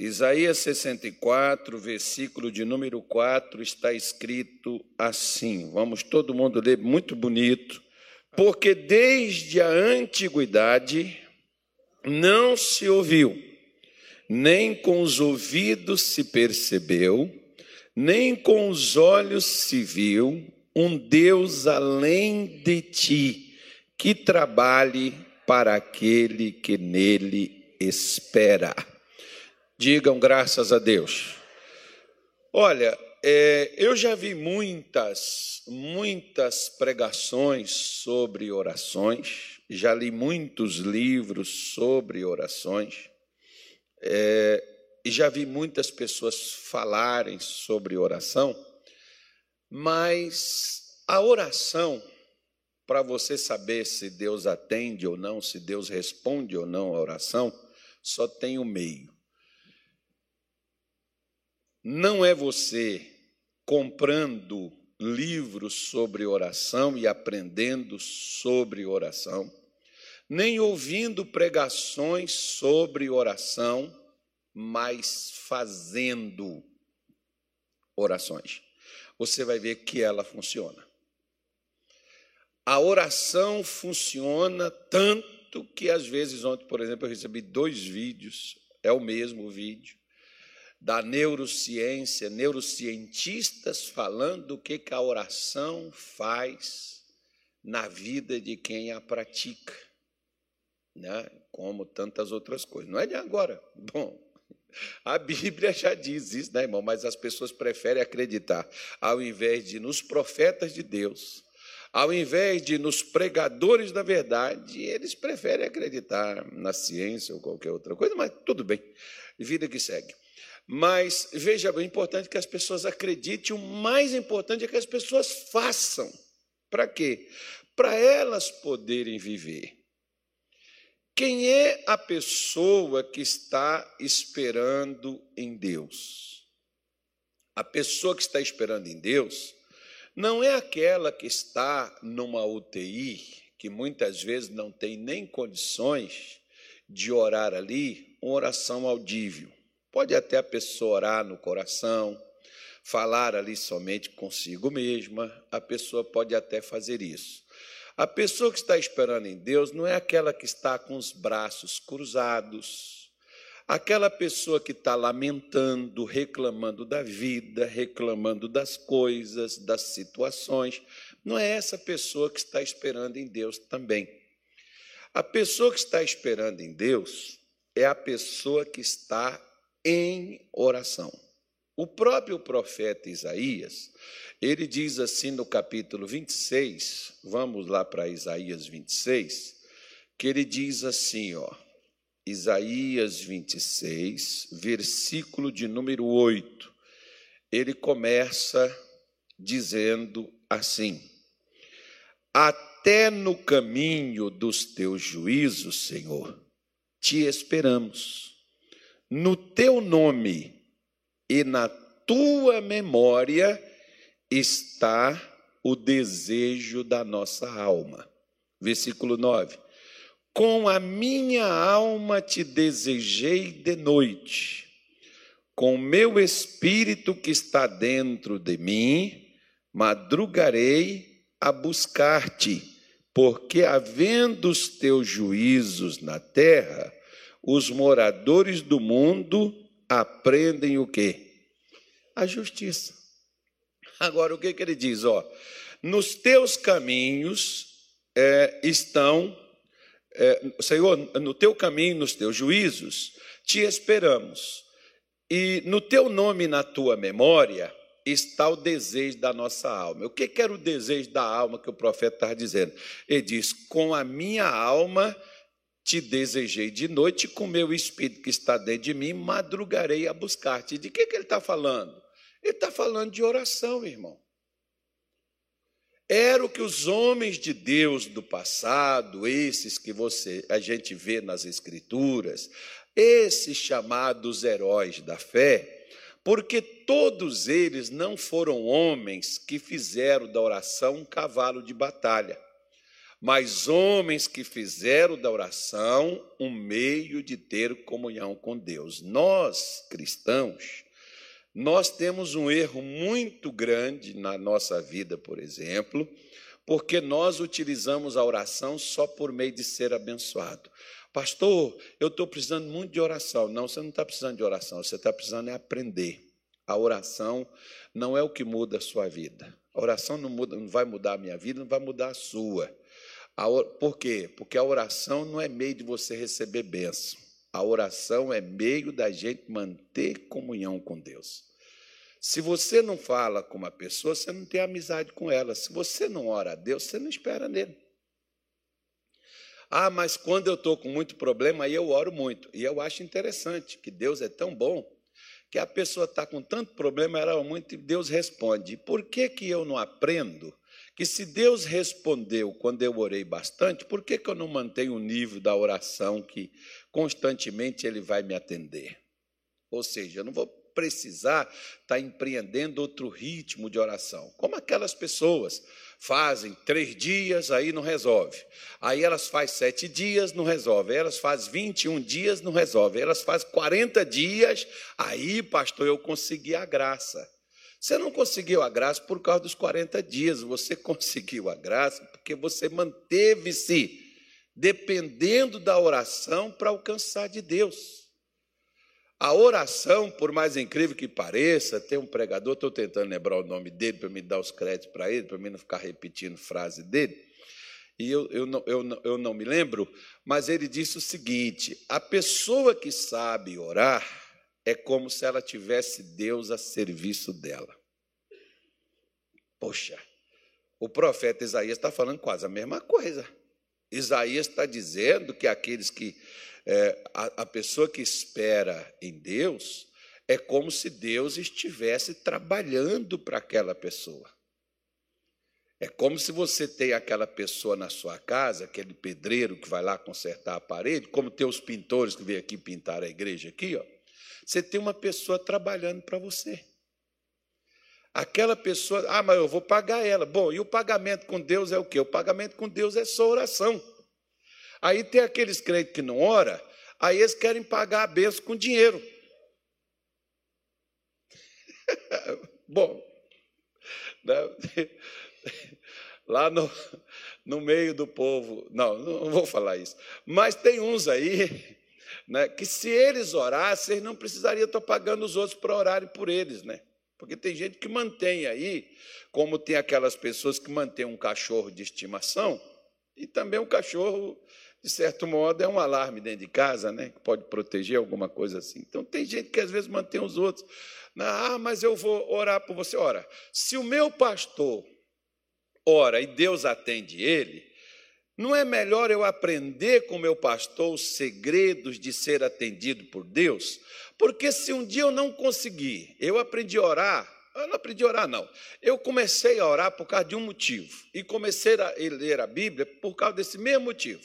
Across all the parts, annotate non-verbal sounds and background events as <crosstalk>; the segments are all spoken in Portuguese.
Isaías 64, versículo de número 4, está escrito assim. Vamos todo mundo ler, muito bonito. Porque desde a antiguidade não se ouviu, nem com os ouvidos se percebeu, nem com os olhos se viu um Deus além de ti, que trabalhe para aquele que nele espera. Digam graças a Deus. Olha, é, eu já vi muitas, muitas pregações sobre orações, já li muitos livros sobre orações, é, e já vi muitas pessoas falarem sobre oração, mas a oração, para você saber se Deus atende ou não, se Deus responde ou não a oração, só tem um meio não é você comprando livros sobre oração e aprendendo sobre oração, nem ouvindo pregações sobre oração, mas fazendo orações. Você vai ver que ela funciona. A oração funciona tanto que às vezes ontem, por exemplo, eu recebi dois vídeos, é o mesmo vídeo da neurociência, neurocientistas falando do que, que a oração faz na vida de quem a pratica, né? como tantas outras coisas. Não é de agora. <laughs> Bom, a Bíblia já diz isso, né, irmão? Mas as pessoas preferem acreditar, ao invés de nos profetas de Deus, ao invés de nos pregadores da verdade, eles preferem acreditar na ciência ou qualquer outra coisa, mas tudo bem, vida que segue. Mas veja bem, é importante que as pessoas acreditem, o mais importante é que as pessoas façam. Para quê? Para elas poderem viver. Quem é a pessoa que está esperando em Deus? A pessoa que está esperando em Deus não é aquela que está numa UTI, que muitas vezes não tem nem condições de orar ali, uma oração audível. Pode até a pessoa orar no coração, falar ali somente consigo mesma, a pessoa pode até fazer isso. A pessoa que está esperando em Deus não é aquela que está com os braços cruzados, aquela pessoa que está lamentando, reclamando da vida, reclamando das coisas, das situações. Não é essa pessoa que está esperando em Deus também. A pessoa que está esperando em Deus é a pessoa que está em oração. O próprio profeta Isaías, ele diz assim no capítulo 26, vamos lá para Isaías 26, que ele diz assim, ó, Isaías 26, versículo de número 8. Ele começa dizendo assim: Até no caminho dos teus juízos, Senhor, te esperamos no teu nome e na tua memória está o desejo da nossa alma. Versículo 9. Com a minha alma te desejei de noite, com meu espírito que está dentro de mim, madrugarei a buscar-te, porque havendo os teus juízos na terra, os moradores do mundo aprendem o quê? A justiça. Agora, o que, que ele diz? Ó, nos teus caminhos é, estão, é, Senhor, no teu caminho, nos teus juízos, te esperamos. E no teu nome na tua memória está o desejo da nossa alma. O que, que era o desejo da alma que o profeta estava dizendo? Ele diz: Com a minha alma te desejei de noite, com meu espírito que está dentro de mim, madrugarei a buscar-te. De que, que ele está falando? Ele está falando de oração, irmão. Era o que os homens de Deus do passado, esses que você a gente vê nas escrituras, esses chamados heróis da fé, porque todos eles não foram homens que fizeram da oração um cavalo de batalha. Mas homens que fizeram da oração um meio de ter comunhão com Deus. Nós, cristãos, nós temos um erro muito grande na nossa vida, por exemplo, porque nós utilizamos a oração só por meio de ser abençoado. Pastor, eu estou precisando muito de oração. Não, você não está precisando de oração, você está precisando é aprender. A oração não é o que muda a sua vida. A oração não, muda, não vai mudar a minha vida, não vai mudar a sua. Por quê? Porque a oração não é meio de você receber bênção. A oração é meio da gente manter comunhão com Deus. Se você não fala com uma pessoa, você não tem amizade com ela. Se você não ora a Deus, você não espera nele. Ah, mas quando eu estou com muito problema, aí eu oro muito. E eu acho interessante que Deus é tão bom que a pessoa está com tanto problema, ela ora muito e Deus responde. Por que, que eu não aprendo que se Deus respondeu quando eu orei bastante, por que, que eu não mantenho o nível da oração que constantemente Ele vai me atender? Ou seja, eu não vou precisar estar tá empreendendo outro ritmo de oração, como aquelas pessoas fazem três dias, aí não resolve. Aí elas fazem sete dias, não resolve. Aí elas fazem 21 dias, não resolve. Aí elas fazem 40 dias, aí, pastor, eu consegui a graça. Você não conseguiu a graça por causa dos 40 dias, você <laughs> conseguiu a graça porque você manteve-se dependendo da oração para alcançar de Deus. A oração, por mais incrível que pareça, tem um pregador, estou tentando lembrar o nome dele para me dar os créditos para ele, para mim não ficar repetindo frase dele, e eu, eu, não, eu, não, eu não me lembro, mas ele disse o seguinte: a pessoa que sabe orar é como se ela tivesse Deus a serviço dela. Poxa, o profeta Isaías está falando quase a mesma coisa. Isaías está dizendo que aqueles que é, a, a pessoa que espera em Deus é como se Deus estivesse trabalhando para aquela pessoa. É como se você tem aquela pessoa na sua casa, aquele pedreiro que vai lá consertar a parede, como tem os pintores que vêm aqui pintar a igreja aqui, ó. Você tem uma pessoa trabalhando para você. Aquela pessoa, ah, mas eu vou pagar ela. Bom, e o pagamento com Deus é o quê? O pagamento com Deus é só oração. Aí tem aqueles crentes que não ora, aí eles querem pagar a benção com dinheiro. <laughs> Bom, né? <laughs> lá no, no meio do povo, não, não vou falar isso, mas tem uns aí né, que se eles orassem, eles não precisariam estar pagando os outros para orarem por eles, né? Porque tem gente que mantém aí, como tem aquelas pessoas que mantêm um cachorro de estimação, e também um cachorro de certo modo, é um alarme dentro de casa, né? que pode proteger alguma coisa assim. Então, tem gente que às vezes mantém os outros. Ah, mas eu vou orar por você. Ora, se o meu pastor ora e Deus atende ele, não é melhor eu aprender com meu pastor os segredos de ser atendido por Deus? Porque se um dia eu não conseguir, eu aprendi a orar, eu não aprendi a orar, não. Eu comecei a orar por causa de um motivo. E comecei a ler a Bíblia por causa desse mesmo motivo.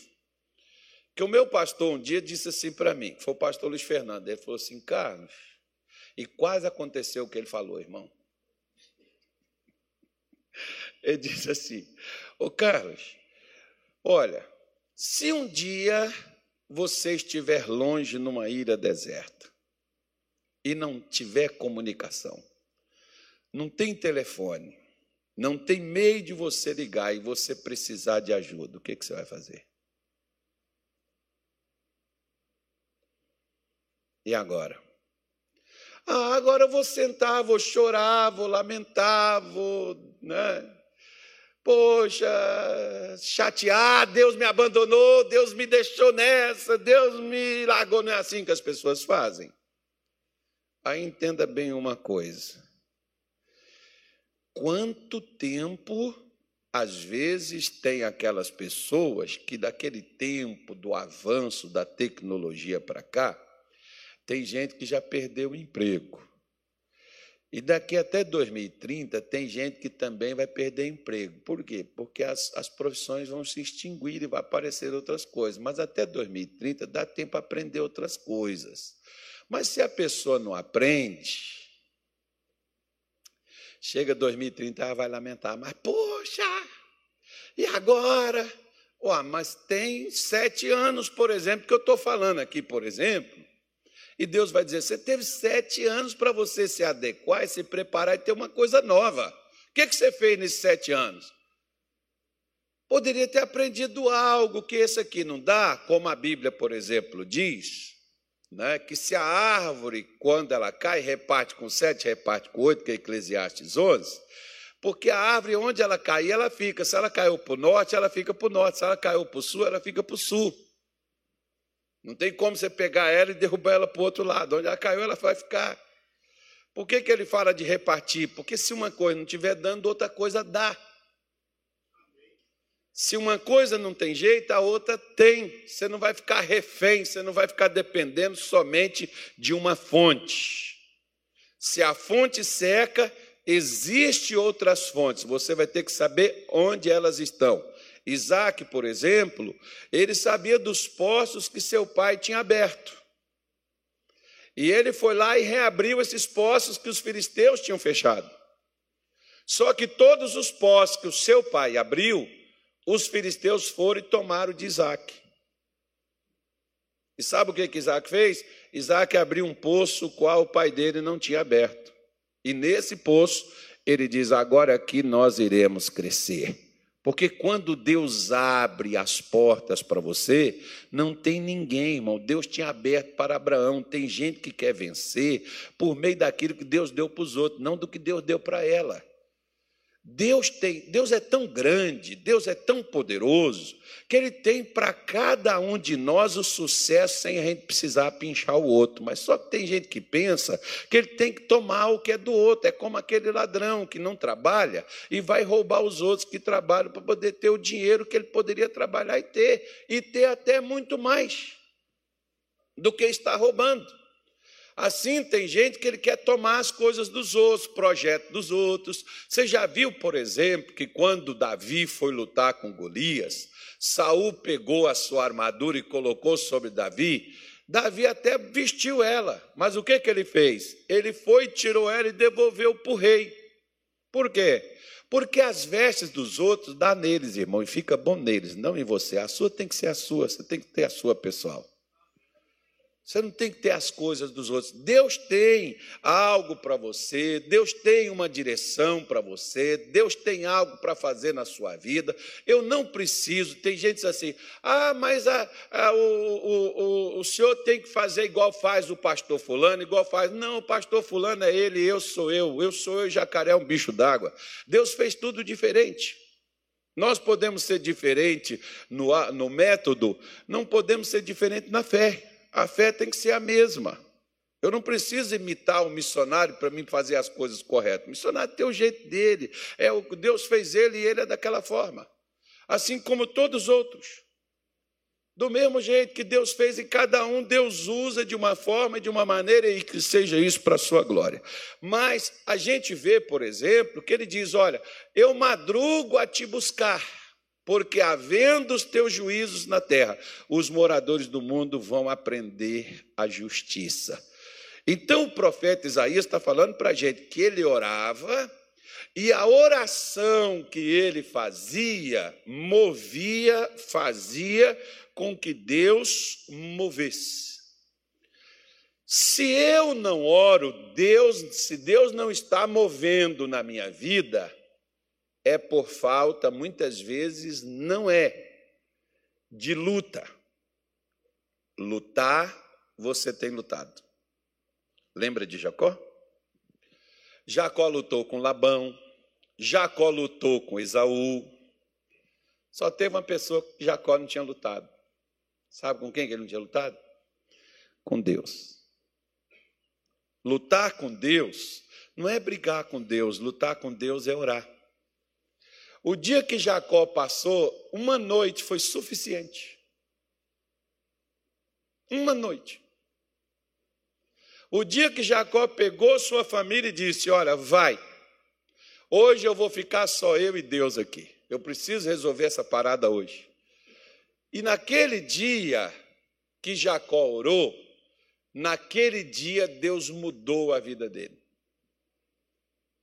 Que o meu pastor um dia disse assim para mim, foi o pastor Luiz Fernando, ele falou assim, Carlos, e quase aconteceu o que ele falou, irmão. <laughs> Ele disse assim, ô Carlos, olha, se um dia você estiver longe numa ilha deserta e não tiver comunicação, não tem telefone, não tem meio de você ligar e você precisar de ajuda, o que, que você vai fazer? E agora? Ah, agora eu vou sentar, vou chorar, vou lamentar, vou, né? Poxa, chatear, Deus me abandonou, Deus me deixou nessa, Deus me largou, não é assim que as pessoas fazem. Aí entenda bem uma coisa. Quanto tempo, às vezes, tem aquelas pessoas que, daquele tempo do avanço da tecnologia para cá, tem gente que já perdeu o emprego. E daqui até 2030, tem gente que também vai perder emprego. Por quê? Porque as, as profissões vão se extinguir e vai aparecer outras coisas. Mas até 2030 dá tempo para aprender outras coisas. Mas se a pessoa não aprende, chega 2030, ela vai lamentar, mas poxa, e agora? Ué, mas tem sete anos, por exemplo, que eu estou falando aqui, por exemplo, e Deus vai dizer: você teve sete anos para você se adequar e se preparar e ter uma coisa nova. O que, que você fez nesses sete anos? Poderia ter aprendido algo que esse aqui não dá, como a Bíblia, por exemplo, diz, né, que se a árvore, quando ela cai, reparte com sete, reparte com oito, que é Eclesiastes 11, porque a árvore, onde ela cair, ela fica. Se ela caiu para o norte, ela fica para o norte. Se ela caiu para o sul, ela fica para o sul. Não tem como você pegar ela e derrubar ela para o outro lado. Onde ela caiu, ela vai ficar. Por que, que ele fala de repartir? Porque se uma coisa não estiver dando, outra coisa dá. Se uma coisa não tem jeito, a outra tem. Você não vai ficar refém, você não vai ficar dependendo somente de uma fonte. Se a fonte seca, Existem outras fontes, você vai ter que saber onde elas estão. Isaac, por exemplo, ele sabia dos poços que seu pai tinha aberto. E ele foi lá e reabriu esses poços que os filisteus tinham fechado. Só que todos os poços que o seu pai abriu, os filisteus foram e tomaram de Isaac. E sabe o que, que Isaac fez? Isaac abriu um poço qual o pai dele não tinha aberto. E nesse poço, ele diz: agora aqui nós iremos crescer. Porque quando Deus abre as portas para você, não tem ninguém, irmão. Deus tinha aberto para Abraão. Tem gente que quer vencer por meio daquilo que Deus deu para os outros, não do que Deus deu para ela. Deus tem, Deus é tão grande, Deus é tão poderoso, que ele tem para cada um de nós o sucesso sem a gente precisar pinchar o outro. Mas só que tem gente que pensa que ele tem que tomar o que é do outro, é como aquele ladrão que não trabalha e vai roubar os outros que trabalham para poder ter o dinheiro que ele poderia trabalhar e ter, e ter até muito mais do que está roubando. Assim, tem gente que ele quer tomar as coisas dos outros, projeto dos outros. Você já viu, por exemplo, que quando Davi foi lutar com Golias, Saul pegou a sua armadura e colocou sobre Davi. Davi até vestiu ela, mas o que, que ele fez? Ele foi, tirou ela e devolveu para o rei. Por quê? Porque as vestes dos outros dá neles, irmão, e fica bom neles, não em você. A sua tem que ser a sua, você tem que ter a sua pessoal. Você não tem que ter as coisas dos outros. Deus tem algo para você, Deus tem uma direção para você, Deus tem algo para fazer na sua vida. Eu não preciso. Tem gente assim, ah, mas a, a, o, o, o, o senhor tem que fazer igual faz o pastor Fulano, igual faz. Não, o pastor Fulano é ele, eu sou eu, eu sou eu, jacaré é um bicho d'água. Deus fez tudo diferente. Nós podemos ser diferente no, no método, não podemos ser diferente na fé. A fé tem que ser a mesma. Eu não preciso imitar o missionário para mim fazer as coisas corretas. O missionário tem o jeito dele. É o que Deus fez ele e ele é daquela forma. Assim como todos os outros. Do mesmo jeito que Deus fez e cada um, Deus usa de uma forma e de uma maneira e que seja isso para a sua glória. Mas a gente vê, por exemplo, que ele diz: Olha, eu madrugo a te buscar porque havendo os teus juízos na terra, os moradores do mundo vão aprender a justiça. Então o profeta Isaías está falando para a gente que ele orava, e a oração que ele fazia, movia, fazia com que Deus movesse. Se eu não oro, Deus, se Deus não está movendo na minha vida, é por falta, muitas vezes não é de luta. Lutar, você tem lutado. Lembra de Jacó? Jacó lutou com Labão, Jacó lutou com Esaú. Só teve uma pessoa que Jacó não tinha lutado. Sabe com quem que ele não tinha lutado? Com Deus. Lutar com Deus não é brigar com Deus, lutar com Deus é orar. O dia que Jacó passou, uma noite foi suficiente. Uma noite. O dia que Jacó pegou sua família e disse: Olha, vai, hoje eu vou ficar só eu e Deus aqui. Eu preciso resolver essa parada hoje. E naquele dia que Jacó orou, naquele dia Deus mudou a vida dele.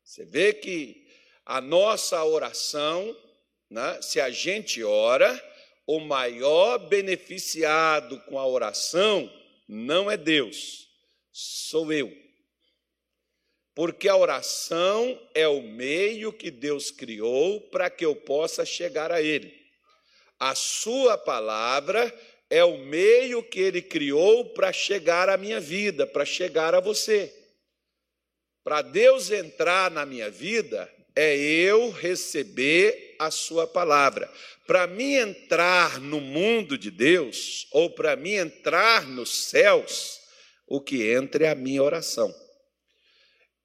Você vê que a nossa oração, né, se a gente ora, o maior beneficiado com a oração não é Deus, sou eu. Porque a oração é o meio que Deus criou para que eu possa chegar a Ele. A Sua palavra é o meio que Ele criou para chegar à minha vida, para chegar a você. Para Deus entrar na minha vida, é eu receber a Sua palavra. Para mim entrar no mundo de Deus, ou para mim entrar nos céus, o que entra é a minha oração.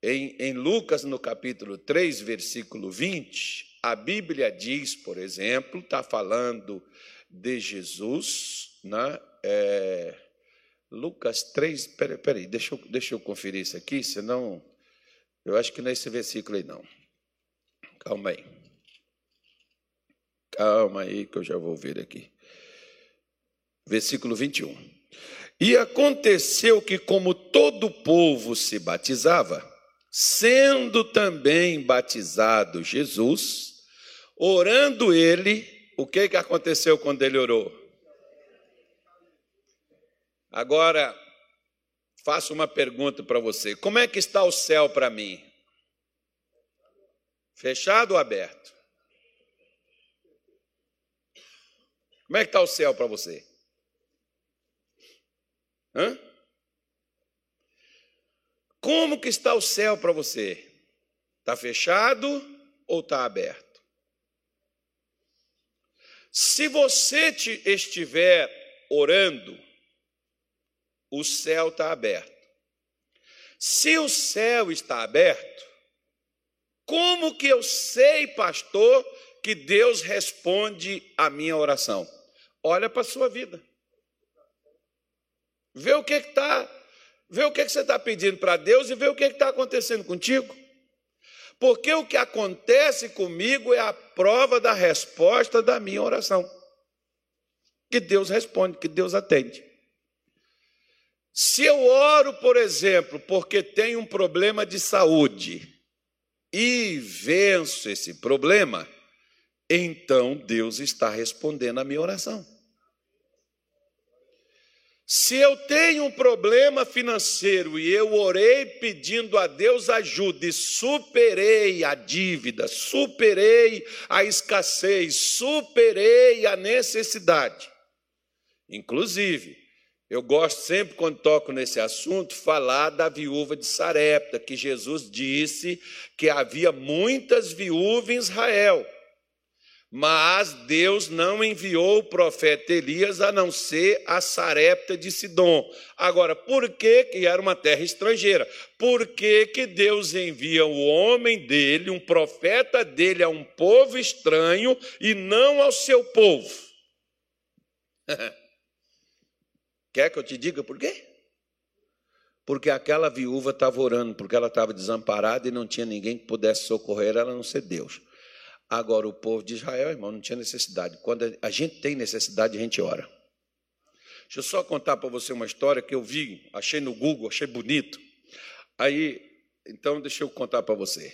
Em, em, Lucas, no capítulo 3, versículo 20, a Bíblia diz, por exemplo, está falando de Jesus, né? É, Lucas 3, peraí, peraí deixa, eu, deixa eu conferir isso aqui, senão eu acho que não é esse versículo aí, não. Calma aí. Calma aí que eu já vou ver aqui. Versículo 21. E aconteceu que, como todo povo se batizava, sendo também batizado Jesus, orando ele, o que, que aconteceu quando ele orou? Agora, faço uma pergunta para você: como é que está o céu para mim? Fechado ou aberto? Como é que está o céu para você? Hã? Como que está o céu para você? Está fechado ou está aberto? Se você estiver orando, o céu está aberto. Se o céu está aberto, como que eu sei, pastor, que Deus responde a minha oração? Olha para a sua vida. Vê o que está, vê o que, que você está pedindo para Deus e vê o que está acontecendo contigo. Porque o que acontece comigo é a prova da resposta da minha oração. Que Deus responde, que Deus atende. Se eu oro, por exemplo, porque tenho um problema de saúde, e venço esse problema, então Deus está respondendo a minha oração. Se eu tenho um problema financeiro e eu orei pedindo a Deus ajuda e superei a dívida, superei a escassez, superei a necessidade. Inclusive, eu gosto sempre, quando toco nesse assunto, falar da viúva de Sarepta, que Jesus disse que havia muitas viúvas em Israel, mas Deus não enviou o profeta Elias a não ser a Sarepta de Sidom. Agora, por que, que era uma terra estrangeira? Por que, que Deus envia o homem dele, um profeta dele, a um povo estranho e não ao seu povo? <laughs> Quer que eu te diga por quê? Porque aquela viúva estava orando, porque ela estava desamparada e não tinha ninguém que pudesse socorrer ela, a não ser Deus. Agora, o povo de Israel, irmão, não tinha necessidade. Quando a gente tem necessidade, a gente ora. Deixa eu só contar para você uma história que eu vi, achei no Google, achei bonito. Aí, então, deixa eu contar para você.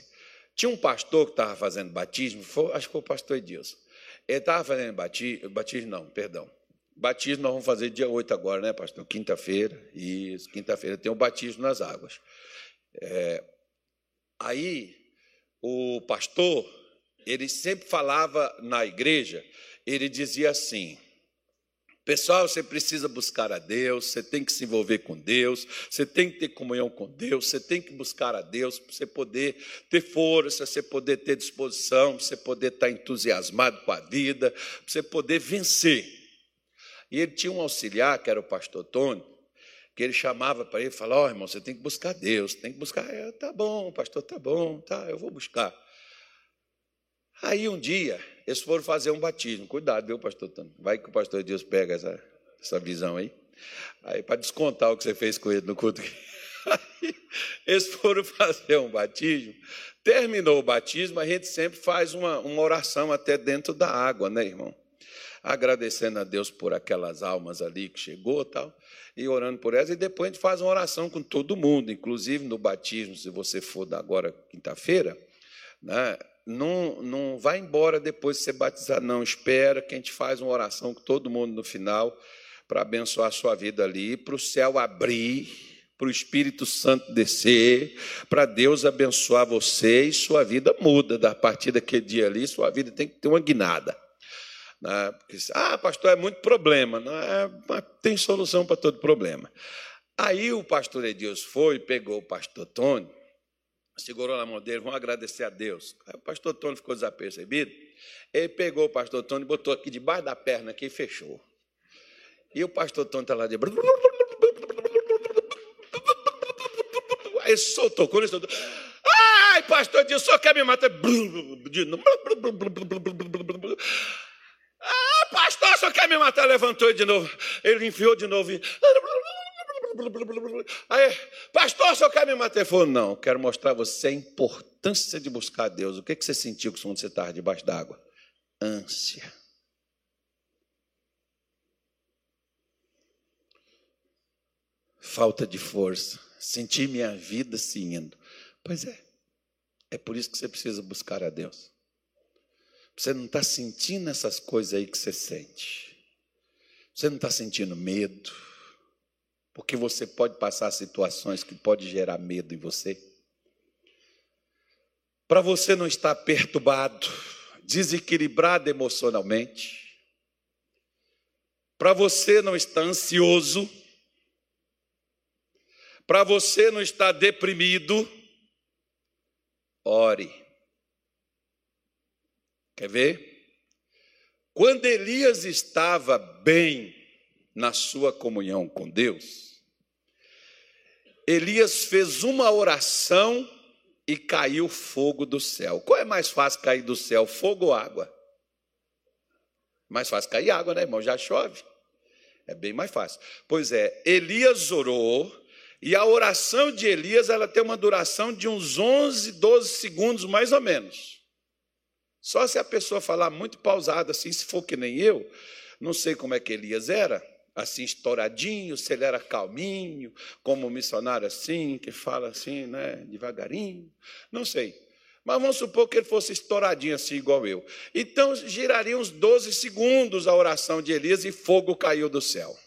Tinha um pastor que estava fazendo batismo, foi, acho que foi o pastor Edilson. Ele estava fazendo batismo, batismo não, perdão. Batismo nós vamos fazer dia 8 agora, né, pastor? Quinta-feira. Isso, quinta-feira tem o batismo nas águas. É, aí, o pastor, ele sempre falava na igreja, ele dizia assim: Pessoal, você precisa buscar a Deus, você tem que se envolver com Deus, você tem que ter comunhão com Deus, você tem que buscar a Deus para você poder ter força, você poder ter disposição, você poder estar entusiasmado com a vida, você poder vencer. E ele tinha um auxiliar, que era o pastor Tony, que ele chamava para ele e falava: Ó, oh, irmão, você tem que buscar Deus, tem que buscar. É, tá bom, pastor, tá bom, tá, eu vou buscar. Aí um dia, eles foram fazer um batismo. Cuidado, viu, pastor Tony? Vai que o pastor Deus pega essa, essa visão aí. Aí, para descontar o que você fez com ele no culto. Aí, <laughs> eles foram fazer um batismo. Terminou o batismo, a gente sempre faz uma, uma oração até dentro da água, né, irmão? Agradecendo a Deus por aquelas almas ali que chegou tal, e orando por elas, e depois a gente faz uma oração com todo mundo, inclusive no batismo, se você for da agora quinta-feira, né, não, não vai embora depois de ser batizado, não. Espera que a gente faz uma oração com todo mundo no final para abençoar a sua vida ali, para o céu abrir para o Espírito Santo descer, para Deus abençoar você e sua vida muda. Da partir daquele dia ali, sua vida tem que ter uma guinada. Né? Ah, pastor, é muito problema. É, tem solução para todo problema. Aí o pastor Edilson foi, pegou o pastor Tony, segurou na mão dele, vamos agradecer a Deus. Aí o pastor Tony ficou desapercebido. Ele pegou o pastor Tony, botou aqui debaixo da perna aqui e fechou. E o pastor Tony está lá de. Aí soltou, quando ele soltou. Ai, pastor, Deus só quer me matar. Ah, pastor, só quer me matar. Levantou de novo. Ele enfiou de novo. Aí, pastor, só quer me matar. Ele falou: Não, quero mostrar a você a importância de buscar Deus. O que você sentiu quando você estava debaixo d'água? Ânsia. Falta de força senti minha vida se indo. Pois é, é por isso que você precisa buscar a Deus. Você não está sentindo essas coisas aí que você sente. Você não está sentindo medo, porque você pode passar situações que podem gerar medo em você. Para você não estar perturbado, desequilibrado emocionalmente, para você não estar ansioso, para você não estar deprimido, ore. Quer ver? Quando Elias estava bem na sua comunhão com Deus, Elias fez uma oração e caiu fogo do céu. Qual é mais fácil cair do céu, fogo ou água? Mais fácil cair água, né, irmão? Já chove. É bem mais fácil. Pois é, Elias orou e a oração de Elias, ela tem uma duração de uns 11, 12 segundos, mais ou menos. Só se a pessoa falar muito pausado assim, se for que nem eu, não sei como é que Elias era, assim estouradinho, se ele era calminho, como missionário assim, que fala assim, né, devagarinho, não sei. Mas vamos supor que ele fosse estouradinho assim, igual eu. Então, giraria uns 12 segundos a oração de Elias e fogo caiu do céu.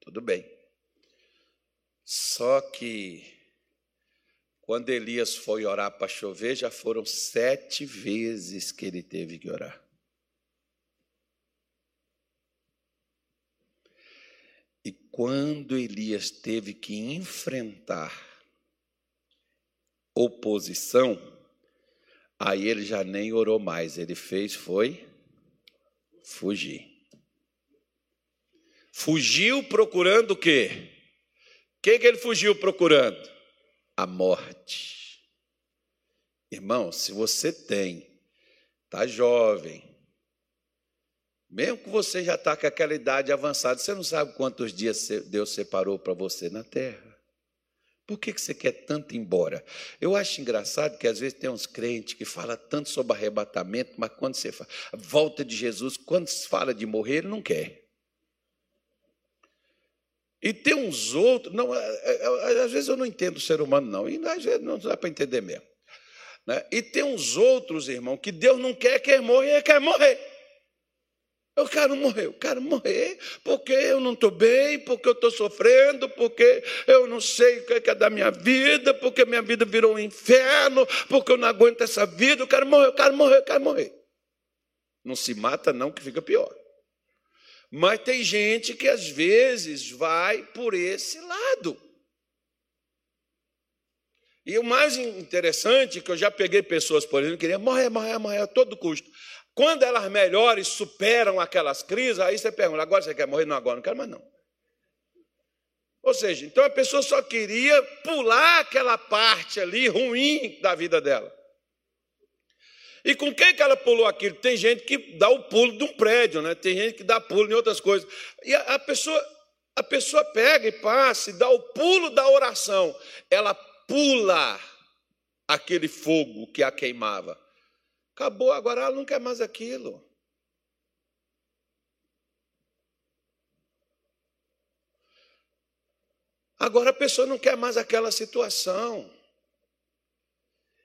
Tudo bem. Só que quando Elias foi orar para chover, já foram sete vezes que ele teve que orar. E quando Elias teve que enfrentar oposição, aí ele já nem orou mais, ele fez foi fugir. Fugiu procurando o quê? O que, que ele fugiu procurando? A morte. Irmão, se você tem, está jovem, mesmo que você já está com aquela idade avançada, você não sabe quantos dias Deus separou para você na terra. Por que, que você quer tanto ir embora? Eu acho engraçado que às vezes tem uns crentes que falam tanto sobre arrebatamento, mas quando você fala volta de Jesus, quando se fala de morrer, ele não quer. E tem uns outros, não, é, é, é, às vezes eu não entendo o ser humano, não, e às vezes não dá para entender mesmo. Né? E tem uns outros, irmão, que Deus não quer que ele morra, quer morrer. Eu quero morrer, eu quero morrer porque eu não estou bem, porque eu estou sofrendo, porque eu não sei o que é da minha vida, porque minha vida virou um inferno, porque eu não aguento essa vida, eu quero morrer, eu quero morrer, eu quero morrer. Não se mata, não, que fica pior. Mas tem gente que às vezes vai por esse lado. E o mais interessante é que eu já peguei pessoas, por exemplo, que queriam morrer, morrer, morrer a todo custo. Quando elas melhores superam aquelas crises, aí você pergunta: agora você quer morrer? Não, agora não quero mais não. Ou seja, então a pessoa só queria pular aquela parte ali ruim da vida dela. E com quem que ela pulou aquilo? Tem gente que dá o pulo de um prédio, né? tem gente que dá pulo em outras coisas. E a, pessoa, a pessoa pega e passa e dá o pulo da oração. Ela pula aquele fogo que a queimava. Acabou, agora ela não quer mais aquilo. Agora a pessoa não quer mais aquela situação.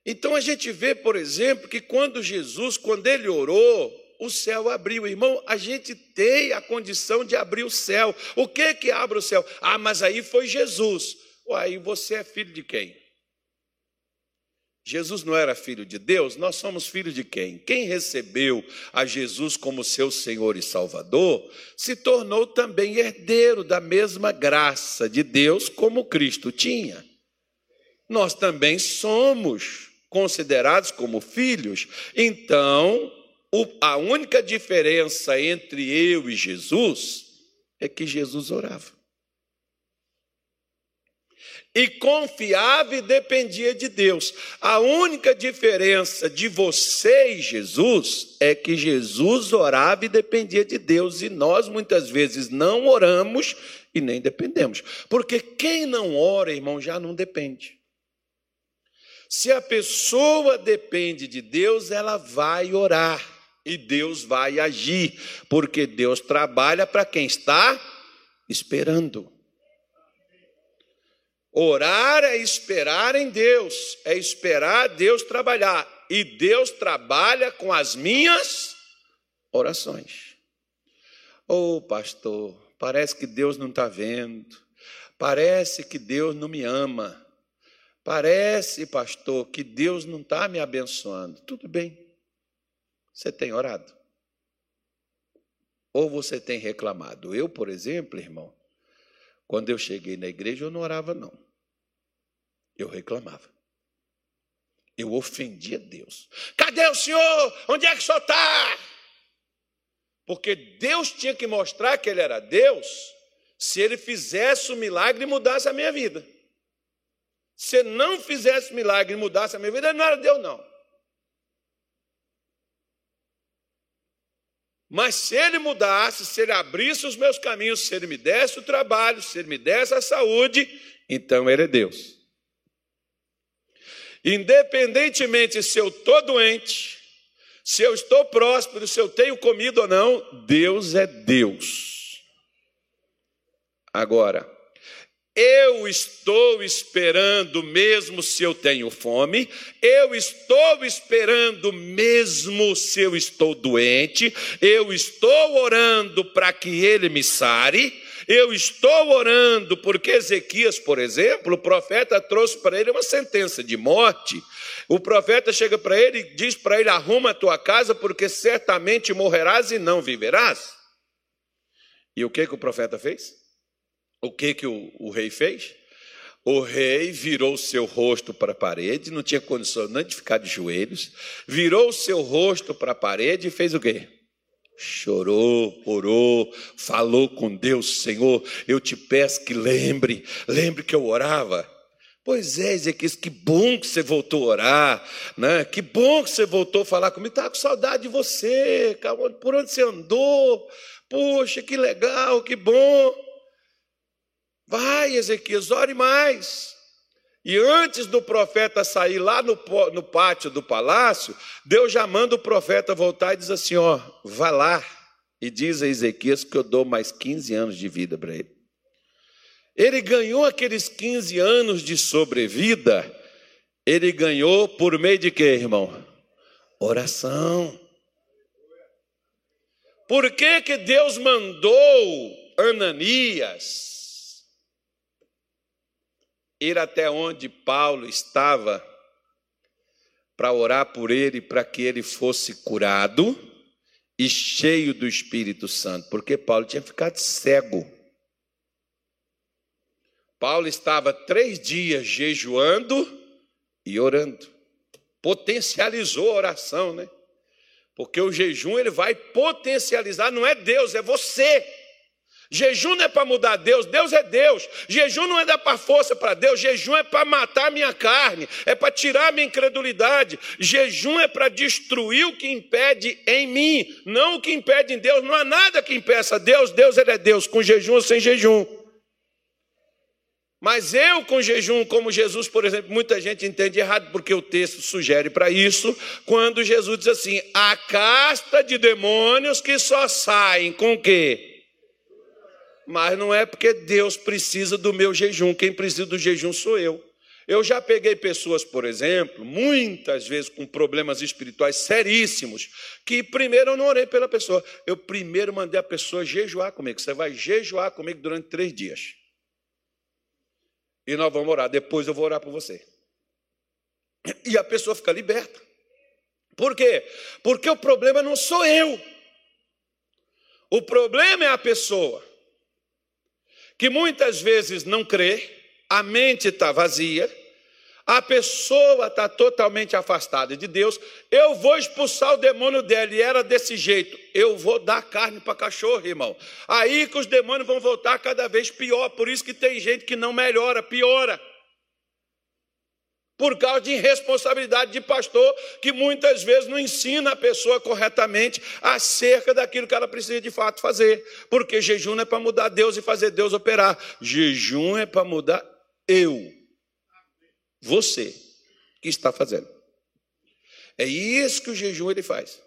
Então a gente vê, por exemplo, que quando Jesus, quando ele orou, o céu abriu. Irmão, a gente tem a condição de abrir o céu. O que que abre o céu? Ah, mas aí foi Jesus. Aí você é filho de quem? Jesus não era filho de Deus, nós somos filhos de quem? Quem recebeu a Jesus como seu Senhor e Salvador se tornou também herdeiro da mesma graça de Deus como Cristo tinha. Nós também somos considerados como filhos. Então, a única diferença entre eu e Jesus é que Jesus orava e confiava e dependia de Deus. A única diferença de você e Jesus é que Jesus orava e dependia de Deus, e nós muitas vezes não oramos e nem dependemos. Porque quem não ora, irmão, já não depende. Se a pessoa depende de Deus, ela vai orar e Deus vai agir, porque Deus trabalha para quem está esperando. Orar é esperar em Deus, é esperar Deus trabalhar. E Deus trabalha com as minhas orações. Ô oh, pastor, parece que Deus não está vendo, parece que Deus não me ama, parece, pastor, que Deus não está me abençoando. Tudo bem, você tem orado? Ou você tem reclamado? Eu, por exemplo, irmão, quando eu cheguei na igreja, eu não orava, não. Eu reclamava. Eu ofendia Deus. Cadê o senhor? Onde é que o senhor está? Porque Deus tinha que mostrar que Ele era Deus se Ele fizesse o milagre e mudasse a minha vida. Se não fizesse milagre e mudasse a minha vida, não era Deus, não. Mas se ele mudasse, se ele abrisse os meus caminhos, se ele me desse o trabalho, se ele me desse a saúde, então ele é Deus. Independentemente se eu estou doente, se eu estou próspero, se eu tenho comido ou não, Deus é Deus. Agora, eu estou esperando, mesmo se eu tenho fome, eu estou esperando, mesmo se eu estou doente, eu estou orando para que ele me sare, eu estou orando porque Ezequias, por exemplo, o profeta trouxe para ele uma sentença de morte. O profeta chega para ele e diz para ele: arruma a tua casa, porque certamente morrerás e não viverás. E o que, que o profeta fez? O que, que o, o rei fez? O rei virou o seu rosto para a parede, não tinha condição nem de ficar de joelhos, virou o seu rosto para a parede e fez o quê? Chorou, orou, falou com Deus, Senhor, eu te peço que lembre, lembre que eu orava. Pois é, Ezequiel, que bom que você voltou a orar, né? que bom que você voltou a falar comigo, estava com saudade de você, por onde você andou, poxa, que legal, que bom. Vai, Ezequias, ore mais. E antes do profeta sair lá no, no pátio do palácio, Deus já manda o profeta voltar e diz assim: Ó, vá lá e diz a Ezequias que eu dou mais 15 anos de vida para ele. Ele ganhou aqueles 15 anos de sobrevida, ele ganhou por meio de quê, irmão? Oração. Por que, que Deus mandou Ananias ir até onde Paulo estava para orar por ele, para que ele fosse curado e cheio do Espírito Santo, porque Paulo tinha ficado cego. Paulo estava três dias jejuando e orando. Potencializou a oração, né? Porque o jejum ele vai potencializar, não é Deus, é você. Jejum não é para mudar Deus, Deus é Deus. Jejum não é dar para força para Deus, jejum é para matar minha carne, é para tirar minha incredulidade. Jejum é para destruir o que impede em mim, não o que impede em Deus. Não há nada que impeça Deus, Deus ele é Deus, com jejum ou sem jejum. Mas eu com jejum, como Jesus, por exemplo, muita gente entende errado, porque o texto sugere para isso, quando Jesus diz assim: a casta de demônios que só saem com o quê? Mas não é porque Deus precisa do meu jejum, quem precisa do jejum sou eu. Eu já peguei pessoas, por exemplo, muitas vezes com problemas espirituais seríssimos, que primeiro eu não orei pela pessoa, eu primeiro mandei a pessoa jejuar comigo. Você vai jejuar comigo durante três dias. E nós vamos orar. Depois eu vou orar por você. E a pessoa fica liberta. Por quê? Porque o problema não sou eu. O problema é a pessoa que muitas vezes não crê, a mente está vazia, a pessoa está totalmente afastada de Deus. Eu vou expulsar o demônio dela, e era desse jeito. Eu vou dar carne para cachorro, irmão. Aí que os demônios vão voltar cada vez pior. Por isso que tem gente que não melhora, piora. Por causa de irresponsabilidade de pastor, que muitas vezes não ensina a pessoa corretamente acerca daquilo que ela precisa de fato fazer. Porque jejum não é para mudar Deus e fazer Deus operar. Jejum é para mudar eu, você, que está fazendo. É isso que o jejum ele faz.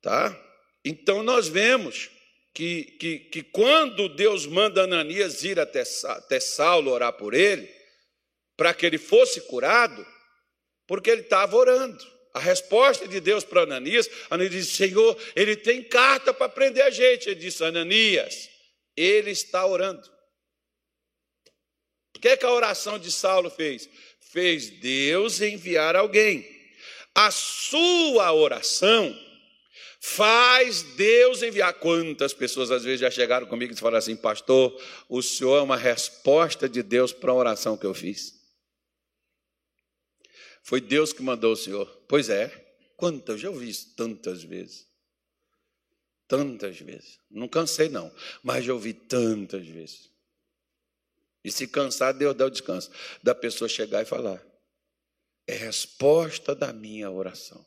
Tá? Então nós vemos que, que, que quando Deus manda Ananias ir até, até Saulo orar por ele, para que ele fosse curado, porque ele estava orando. A resposta de Deus para Ananias, Ananias disse: Senhor, ele tem carta para prender a gente. Ele disse: Ananias, ele está orando que, que a oração de Saulo fez? Fez Deus enviar alguém. A sua oração faz Deus enviar. Quantas pessoas às vezes já chegaram comigo e falaram assim, pastor, o senhor é uma resposta de Deus para a oração que eu fiz. Foi Deus que mandou o senhor. Pois é. Quantas? Já ouvi isso tantas vezes. Tantas vezes. Não cansei, não, mas já ouvi tantas vezes. E se cansar, Deus dá o descanso. Da pessoa chegar e falar: é resposta da minha oração.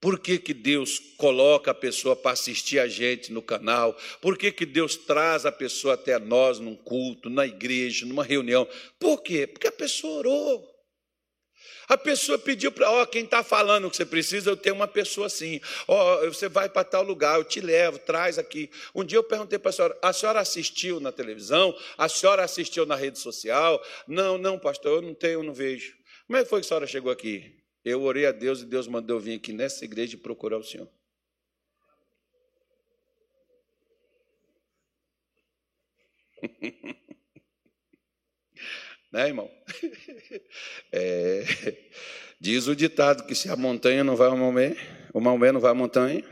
Por que, que Deus coloca a pessoa para assistir a gente no canal? Por que, que Deus traz a pessoa até nós num culto, na igreja, numa reunião? Por quê? Porque a pessoa orou. A pessoa pediu para, ó, quem está falando que você precisa, eu tenho uma pessoa assim. Ó, você vai para tal lugar, eu te levo, traz aqui. Um dia eu perguntei para a senhora, a senhora assistiu na televisão? A senhora assistiu na rede social? Não, não, pastor, eu não tenho, eu não vejo. Como é que foi que a senhora chegou aqui? Eu orei a Deus e Deus mandou eu vir aqui nessa igreja e procurar o senhor. <laughs> Né, irmão? <laughs> É, diz o ditado que se a montanha não vai a Maomé, o Maomé não vai à montanha,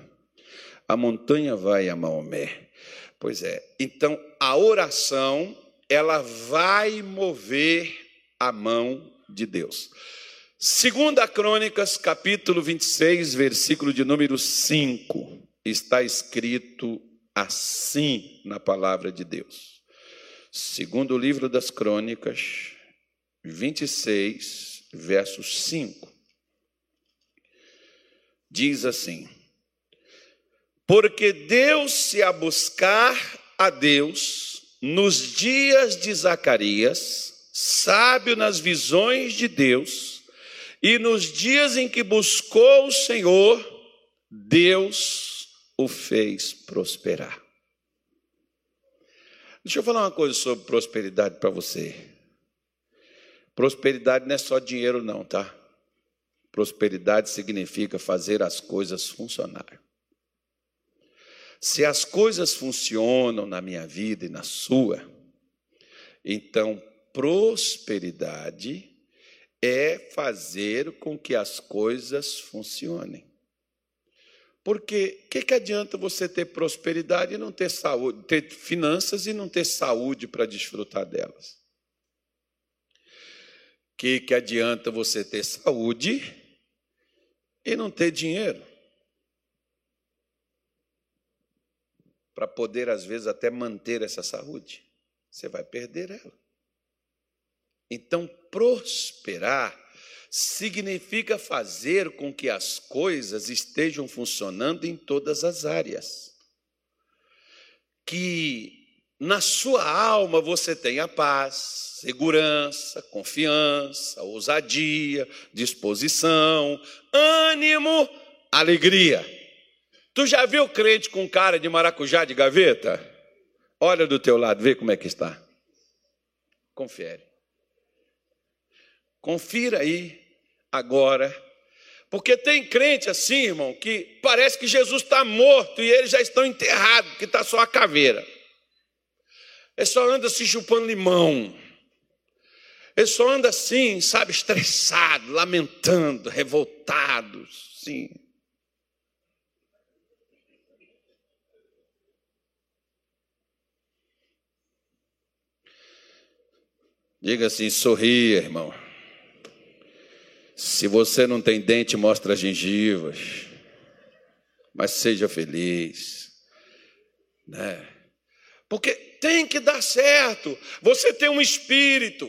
a montanha vai a Maomé. Pois é. Então, a oração, ela vai mover a mão de Deus. Segunda Crônicas, capítulo 26, versículo de número 5, está escrito assim na palavra de Deus. Segundo livro das Crônicas, 26, verso 5. Diz assim: Porque deu-se a buscar a Deus nos dias de Zacarias, sábio nas visões de Deus, e nos dias em que buscou o Senhor, Deus o fez prosperar. Deixa eu falar uma coisa sobre prosperidade para você. Prosperidade não é só dinheiro, não, tá? Prosperidade significa fazer as coisas funcionar. Se as coisas funcionam na minha vida e na sua, então prosperidade é fazer com que as coisas funcionem. Porque o que, que adianta você ter prosperidade e não ter saúde, ter finanças e não ter saúde para desfrutar delas? Que, que adianta você ter saúde e não ter dinheiro? Para poder, às vezes, até manter essa saúde, você vai perder ela. Então, prosperar significa fazer com que as coisas estejam funcionando em todas as áreas. Que na sua alma você tenha paz, segurança, confiança, ousadia, disposição, ânimo, alegria. Tu já viu crente com cara de maracujá de gaveta? Olha do teu lado, vê como é que está. Confere. Confira aí agora. Porque tem crente assim, irmão, que parece que Jesus está morto e eles já estão enterrados, que está só a caveira. Ele só anda se chupando limão. Ele só anda assim, sabe, estressado, lamentando, revoltado, sim. Diga assim, sorria, irmão. Se você não tem dente, mostra as gengivas. Mas seja feliz. Né? Porque tem que dar certo. Você tem um espírito.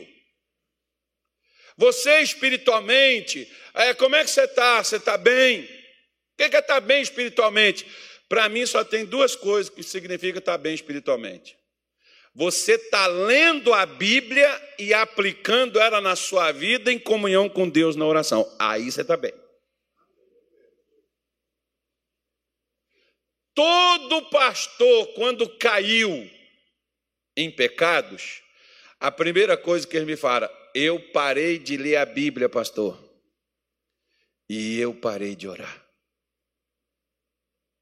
Você espiritualmente, é, como é que você está? Você está bem? O que é estar tá bem espiritualmente? Para mim só tem duas coisas que significa estar tá bem espiritualmente. Você está lendo a Bíblia e aplicando ela na sua vida em comunhão com Deus na oração. Aí você está bem. Todo pastor, quando caiu em pecados, a primeira coisa que ele me fala, eu parei de ler a Bíblia, pastor, e eu parei de orar.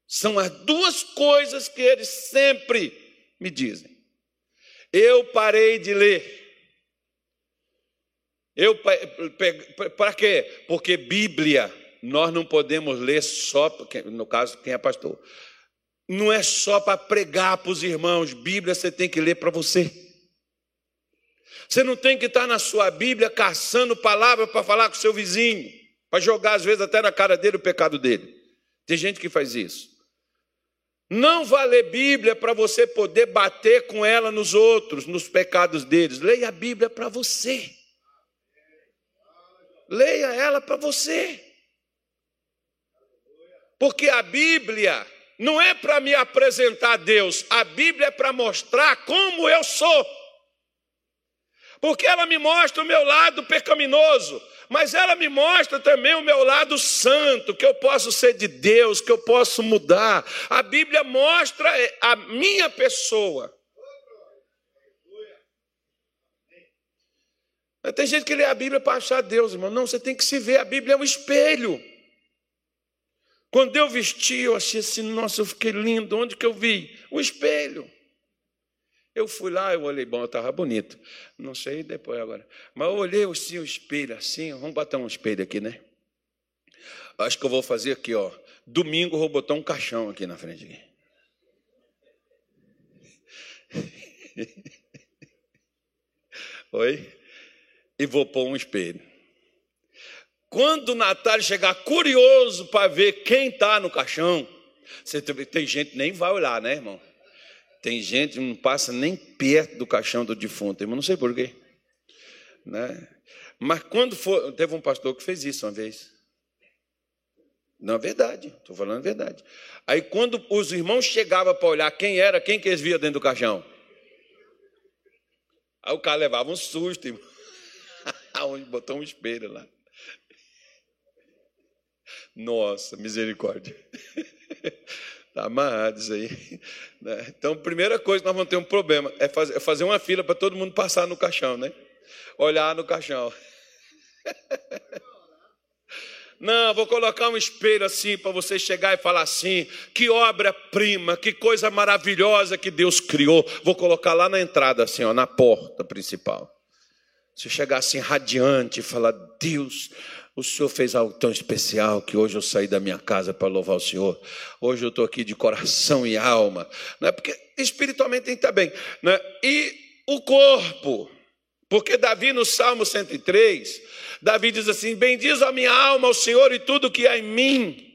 São as duas coisas que eles sempre me dizem. Eu parei de ler. Eu para quê? Porque Bíblia nós não podemos ler só, no caso quem é pastor. Não é só para pregar para os irmãos. Bíblia você tem que ler para você. Você não tem que estar na sua Bíblia caçando palavras para falar com o seu vizinho, para jogar às vezes até na cara dele o pecado dele. Tem gente que faz isso. Não vá ler Bíblia para você poder bater com ela nos outros, nos pecados deles. Leia a Bíblia para você. Leia ela para você. Porque a Bíblia não é para me apresentar a Deus, a Bíblia é para mostrar como eu sou. Porque ela me mostra o meu lado pecaminoso, mas ela me mostra também o meu lado santo, que eu posso ser de Deus, que eu posso mudar. A Bíblia mostra a minha pessoa. Tem gente que lê a Bíblia para achar Deus, irmão. Não, você tem que se ver. A Bíblia é um espelho. Quando eu vesti, eu achei assim, nossa, eu fiquei lindo. Onde que eu vi? O espelho. Eu fui lá, eu olhei, bom, eu estava bonito. Não sei depois agora. Mas eu olhei assim, o espelho, assim, vamos botar um espelho aqui, né? Acho que eu vou fazer aqui, ó. Domingo eu vou botar um caixão aqui na frente. Aqui. <laughs> Oi? E vou pôr um espelho. Quando o Natália chegar curioso para ver quem está no caixão, você tem gente que nem vai olhar, né, irmão? Tem gente que não passa nem perto do caixão do defunto, irmão, não sei porquê. Né? Mas quando for, teve um pastor que fez isso uma vez. Não é verdade, estou falando a verdade. Aí quando os irmãos chegavam para olhar quem era, quem que eles viam dentro do caixão? Aí o cara levava um susto, irmão. <laughs> Botou um espelho lá. Nossa, misericórdia. Está <laughs> amarrado isso aí. Né? Então, primeira coisa que nós vamos ter um problema é fazer, é fazer uma fila para todo mundo passar no caixão, né? Olhar no caixão. <laughs> Não, vou colocar um espelho assim para você chegar e falar assim: que obra-prima, que coisa maravilhosa que Deus criou. Vou colocar lá na entrada, assim, ó, na porta principal. Você chegar assim radiante e falar: Deus, o Senhor fez algo tão especial que hoje eu saí da minha casa para louvar o Senhor. Hoje eu estou aqui de coração e alma. Não é porque espiritualmente tem que estar bem. Né? E o corpo. Porque Davi, no Salmo 103, Davi diz assim: Bendiz a minha alma ao Senhor e tudo que há em mim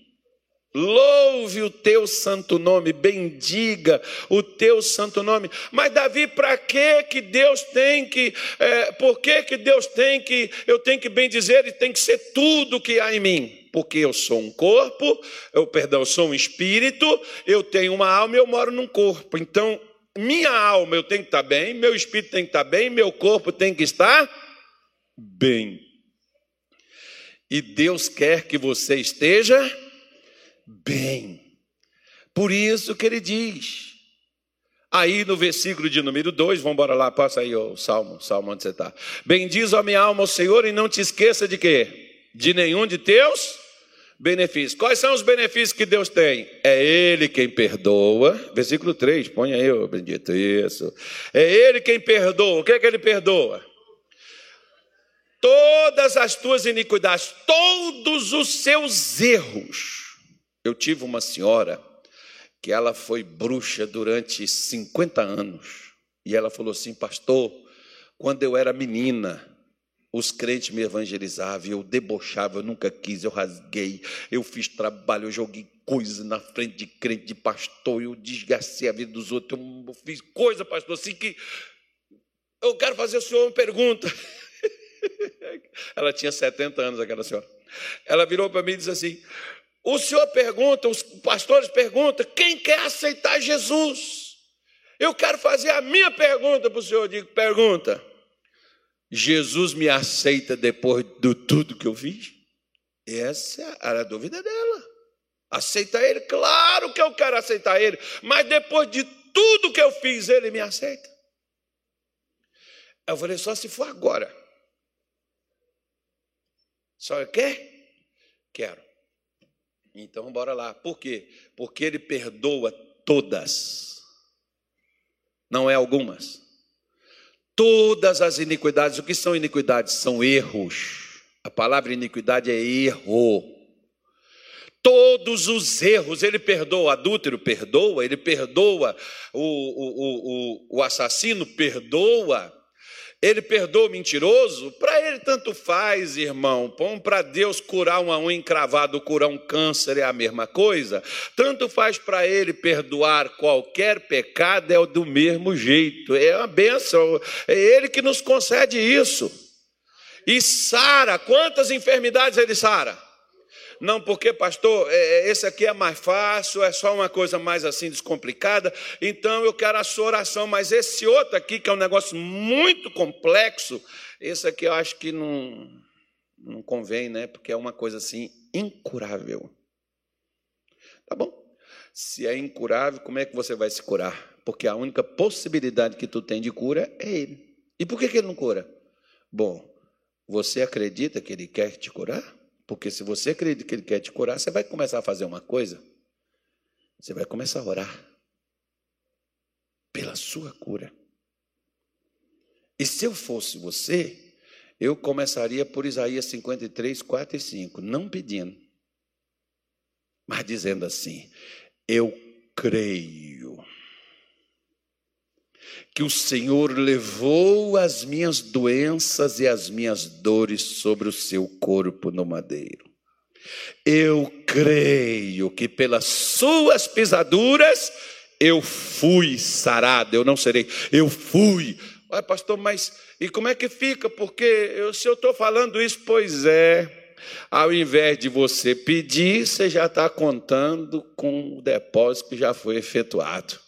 Louve o teu santo nome, bendiga o teu santo nome. Mas Davi, para que que Deus tem que, é, por que que Deus tem que, eu tenho que bendizer e tem que ser tudo que há em mim? Porque eu sou um corpo, eu, perdão, eu sou um espírito, eu tenho uma alma e eu moro num corpo. Então, minha alma eu tenho que estar bem, meu espírito tem que estar bem, meu corpo tem que estar bem. E Deus quer que você esteja bem. Por isso que ele diz: Aí no versículo de número 2, vamos embora lá, passa aí o salmo, salmo onde você está. Bendiz a minha alma ao Senhor e não te esqueça de quê? De nenhum de teus benefícios. Quais são os benefícios que Deus tem? É Ele quem perdoa. Versículo 3, põe aí, oh, bendito isso. É Ele quem perdoa. O que é que Ele perdoa? Todas as tuas iniquidades, todos os seus erros. Eu tive uma senhora que ela foi bruxa durante 50 anos. E ela falou assim, pastor, quando eu era menina, os crentes me evangelizavam, eu debochava, eu nunca quis, eu rasguei, eu fiz trabalho, eu joguei coisa na frente de crente, de pastor, eu desgastei a vida dos outros, eu fiz coisa, pastor, assim que eu quero fazer ao senhor uma pergunta. <laughs> Ela tinha 70 anos, aquela senhora. Ela virou para mim e disse assim: o senhor pergunta, os pastores perguntam, quem quer aceitar Jesus? Eu quero fazer a minha pergunta para o senhor. Eu digo, pergunta. Jesus me aceita depois de tudo que eu fiz? Essa era a dúvida dela. Aceita ele? Claro que eu quero aceitar ele, mas depois de tudo que eu fiz, ele me aceita. Eu falei, só se for agora. Só quer? Quero. Então, bora lá. Por quê? Porque ele perdoa todas, não é algumas. Todas as iniquidades. O que são iniquidades? São erros. A palavra iniquidade é erro. Todos os erros, ele perdoa o adúltero, perdoa, ele perdoa o, o, o, o assassino, perdoa, ele perdoa o mentiroso? Para ele tanto faz, irmão. Para Deus curar uma unha encravada ou curar um câncer é a mesma coisa. Tanto faz para ele perdoar qualquer pecado, é do mesmo jeito. É uma benção. É ele que nos concede isso. E Sara, quantas enfermidades ele sara? Não, porque, pastor, é, é, esse aqui é mais fácil, é só uma coisa mais assim descomplicada, então eu quero a sua oração, mas esse outro aqui, que é um negócio muito complexo, esse aqui eu acho que não, não convém, né? Porque é uma coisa assim incurável. Tá bom? Se é incurável, como é que você vai se curar? Porque a única possibilidade que tu tem de cura é ele. E por que, que ele não cura? Bom, você acredita que ele quer te curar? Porque se você acredita que Ele quer te curar, você vai começar a fazer uma coisa. Você vai começar a orar pela sua cura. E se eu fosse você, eu começaria por Isaías 53, 4 e 5, não pedindo, mas dizendo assim: Eu creio que o Senhor levou as minhas doenças e as minhas dores sobre o seu corpo no madeiro. Eu creio que pelas suas pisaduras eu fui sarado, eu não serei, eu fui. Ué, pastor, mas e como é que fica? Porque eu, se eu estou falando isso, pois é, ao invés de você pedir, você já está contando com o depósito que já foi efetuado.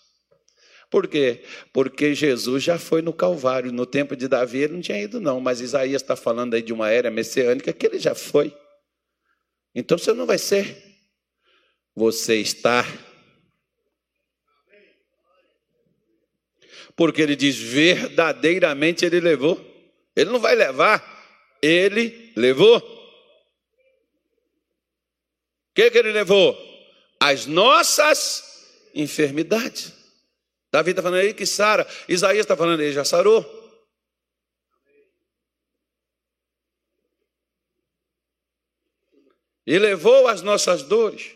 Por quê? Porque Jesus já foi no Calvário. No tempo de Davi ele não tinha ido, não. Mas Isaías está falando aí de uma era messiânica que ele já foi. Então você não vai ser. Você está. Porque ele diz: verdadeiramente ele levou. Ele não vai levar, ele levou. O que, que ele levou? As nossas enfermidades. Davi está falando aí que Sara, Isaías está falando aí, já sarou. E levou as nossas dores.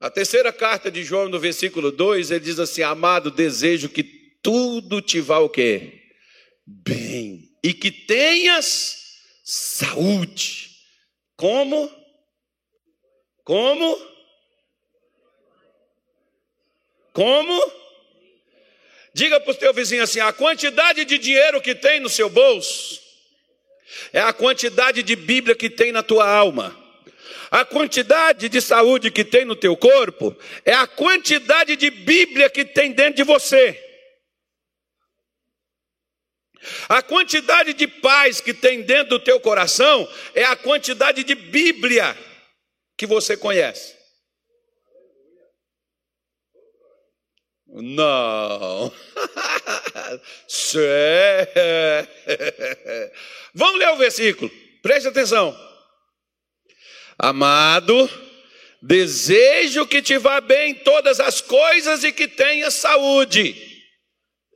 A terceira carta de João, no versículo 2, ele diz assim: Amado, desejo que tudo te vá o quê? Bem. E que tenhas saúde. Como? Como? Como? Diga para o teu vizinho assim: a quantidade de dinheiro que tem no seu bolso é a quantidade de Bíblia que tem na tua alma. A quantidade de saúde que tem no teu corpo é a quantidade de Bíblia que tem dentro de você. A quantidade de paz que tem dentro do teu coração é a quantidade de Bíblia que você conhece. Não. <laughs> É. Vamos ler o versículo. Preste atenção. Amado, desejo que te vá bem em todas as coisas e que tenha saúde.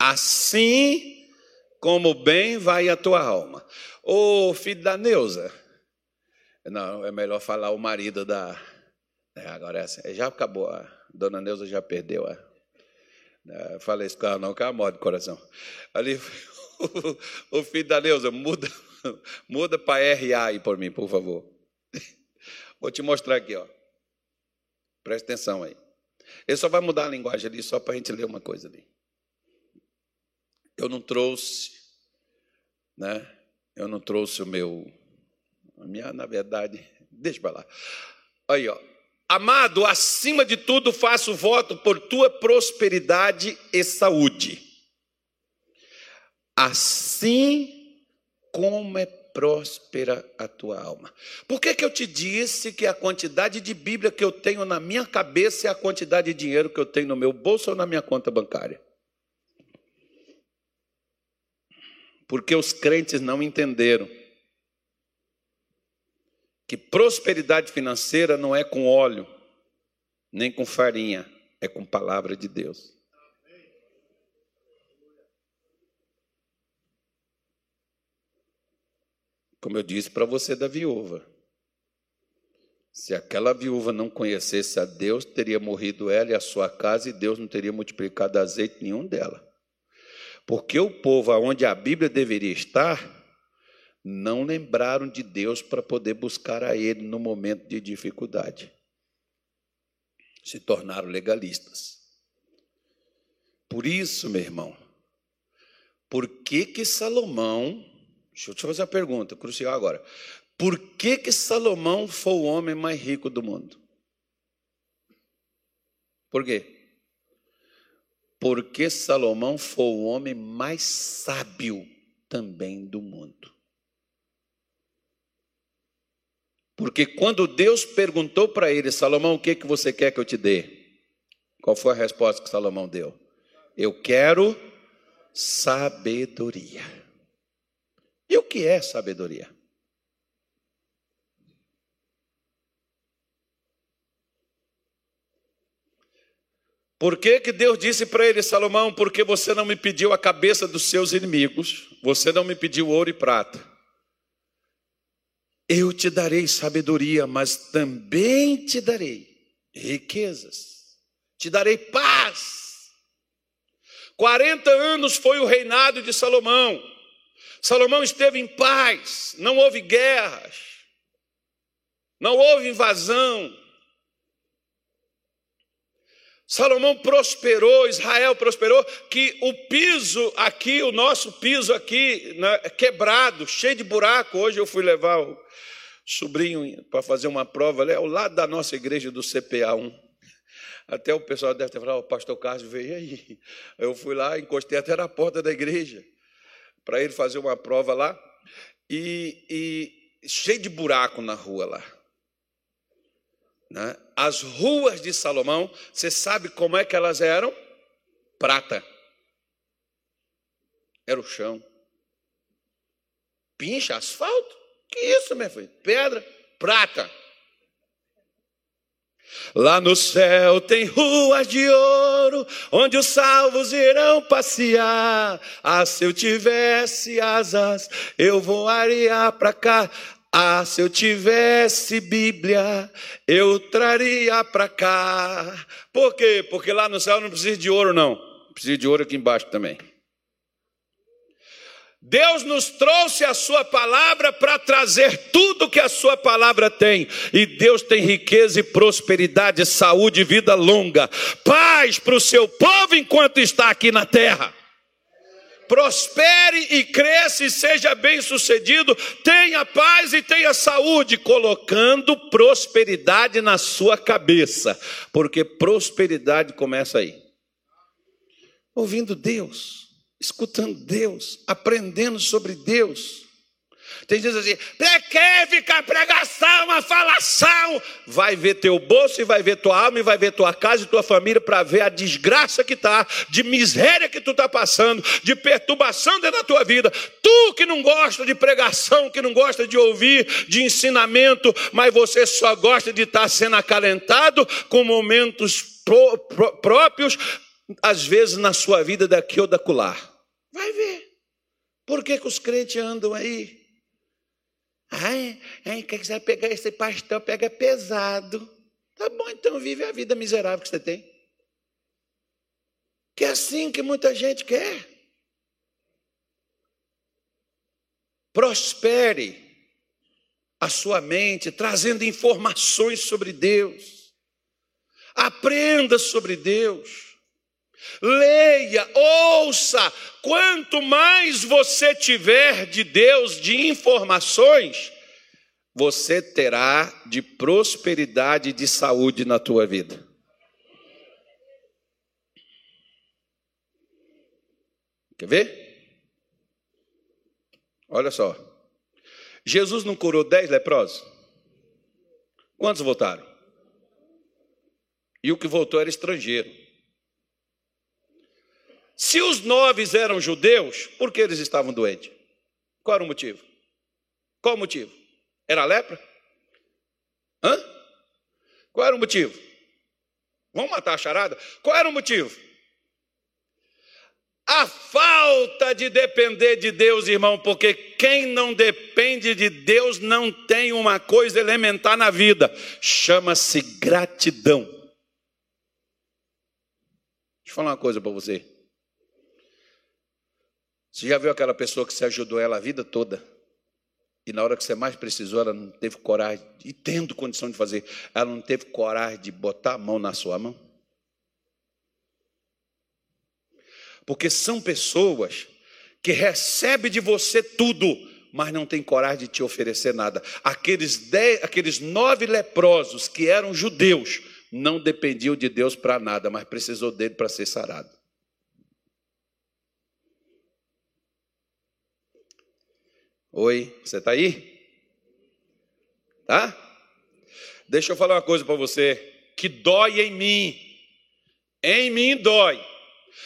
Assim como bem vai a tua alma. Ô filho da Neuza. Não, é melhor falar o marido da. É, agora é assim. Já acabou. A dona Neuza já perdeu a. É, falei isso com ela, não, que ela morre de coração. Ali, o, <laughs> o filho da Neuza, muda, <laughs> muda para RA aí por mim, por favor. <laughs> Vou te mostrar aqui, ó. Presta atenção aí. Ele só vai mudar a linguagem ali, só para a gente ler uma coisa ali. Eu não trouxe, né? Eu não trouxe o meu, a minha, na verdade, deixa para lá. Aí, ó. Amado, acima de tudo, faço voto por tua prosperidade e saúde. Assim como é próspera a tua alma. Por que, que eu te disse que a quantidade de Bíblia que eu tenho na minha cabeça é a quantidade de dinheiro que eu tenho no meu bolso ou na minha conta bancária? Porque os crentes não entenderam que prosperidade financeira não é com óleo, nem com farinha, é com palavra de Deus. Como eu disse para você da viúva. Se aquela viúva não conhecesse a Deus, teria morrido ela e a sua casa, e Deus não teria multiplicado azeite nenhum dela. Porque o povo aonde a Bíblia deveria estar, não lembraram de Deus para poder buscar a Ele no momento de dificuldade. Se tornaram legalistas. Por isso, meu irmão, por que que Salomão Deixa eu te fazer uma pergunta crucial agora. Por que, que Salomão foi o homem mais rico do mundo? Por quê? Porque Salomão foi o homem mais sábio também do mundo. Porque quando Deus perguntou para ele, Salomão, o que, que você quer que eu te dê? Qual foi a resposta que Salomão deu? Eu quero sabedoria. E o que é sabedoria? Por que, que Deus disse para ele, Salomão, porque você não me pediu a cabeça dos seus inimigos, você não me pediu ouro e prata. Eu te darei sabedoria, mas também te darei riquezas, te darei paz. 40 anos foi o reinado de Salomão. Salomão esteve em paz, não houve guerras, não houve invasão. Salomão prosperou, Israel prosperou, que o piso aqui, o nosso piso aqui, né, quebrado, cheio de buraco. Hoje eu fui levar o sobrinho para fazer uma prova ali, ao lado da nossa igreja do CPA 1. Até o pessoal deve ter falado, o pastor Carlos veio aí. Eu fui lá, encostei até na porta da igreja para ele fazer uma prova lá, e, e cheio de buraco na rua lá. Né? As ruas de Salomão, você sabe como é que elas eram? Prata. Era o chão. Pincha, asfalto. Que isso, meu filho? Pedra, prata. Lá no céu tem ruas de ouro, onde os salvos irão passear. Ah, se eu tivesse asas, eu voaria para cá. Ah, se eu tivesse Bíblia, eu traria para cá. Por quê? Porque lá no céu não precisa de ouro, não. Precisa de ouro aqui embaixo também. Deus nos trouxe a Sua palavra para trazer tudo que a Sua palavra tem. E Deus tem riqueza e prosperidade, saúde e vida longa. Paz para o seu povo enquanto está aqui na terra. Prospere e cresça e seja bem sucedido. Tenha paz e tenha saúde, colocando prosperidade na sua cabeça. Porque prosperidade começa aí. Ouvindo Deus escutando Deus, aprendendo sobre Deus. Tem gente assim, ficar pregação, uma falação? Vai ver teu bolso e vai ver tua alma e vai ver tua casa e tua família para ver a desgraça que está, de miséria que tu está passando, de perturbação dentro da tua vida. Tu que não gosta de pregação, que não gosta de ouvir, de ensinamento, mas você só gosta de estar tá sendo acalentado com momentos próprios, às vezes na sua vida daqui ou da colar. Vai ver. Por que, que os crentes andam aí? Ai, ai, quer quiser pegar esse pastor, pega pesado. Tá bom, então vive a vida miserável que você tem. Que é assim que muita gente quer. Prospere a sua mente, trazendo informações sobre Deus. Aprenda sobre Deus. Leia, ouça. Quanto mais você tiver de Deus, de informações, você terá de prosperidade e de saúde na tua vida. Quer ver? Olha só. Jesus não curou dez leprosos? Quantos voltaram? E o que voltou era estrangeiro. Se os nove eram judeus, por que eles estavam doentes? Qual era o motivo? Qual o motivo? Era lepra? Hã? Qual era o motivo? Vamos matar a charada? Qual era o motivo? A falta de depender de Deus, irmão, porque quem não depende de Deus não tem uma coisa elementar na vida, chama-se gratidão. Deixa eu falar uma coisa para você. Você já viu aquela pessoa que você ajudou ela a vida toda? E na hora que você mais precisou, ela não teve coragem, e tendo condição de fazer, ela não teve coragem de botar a mão na sua mão? Porque são pessoas que recebem de você tudo, mas não tem coragem de te oferecer nada. Aqueles, dez, aqueles nove leprosos que eram judeus não dependiam de Deus para nada, mas precisou dele para ser sarado. Oi, você está aí? Tá? Deixa eu falar uma coisa para você que dói em mim. Em mim dói.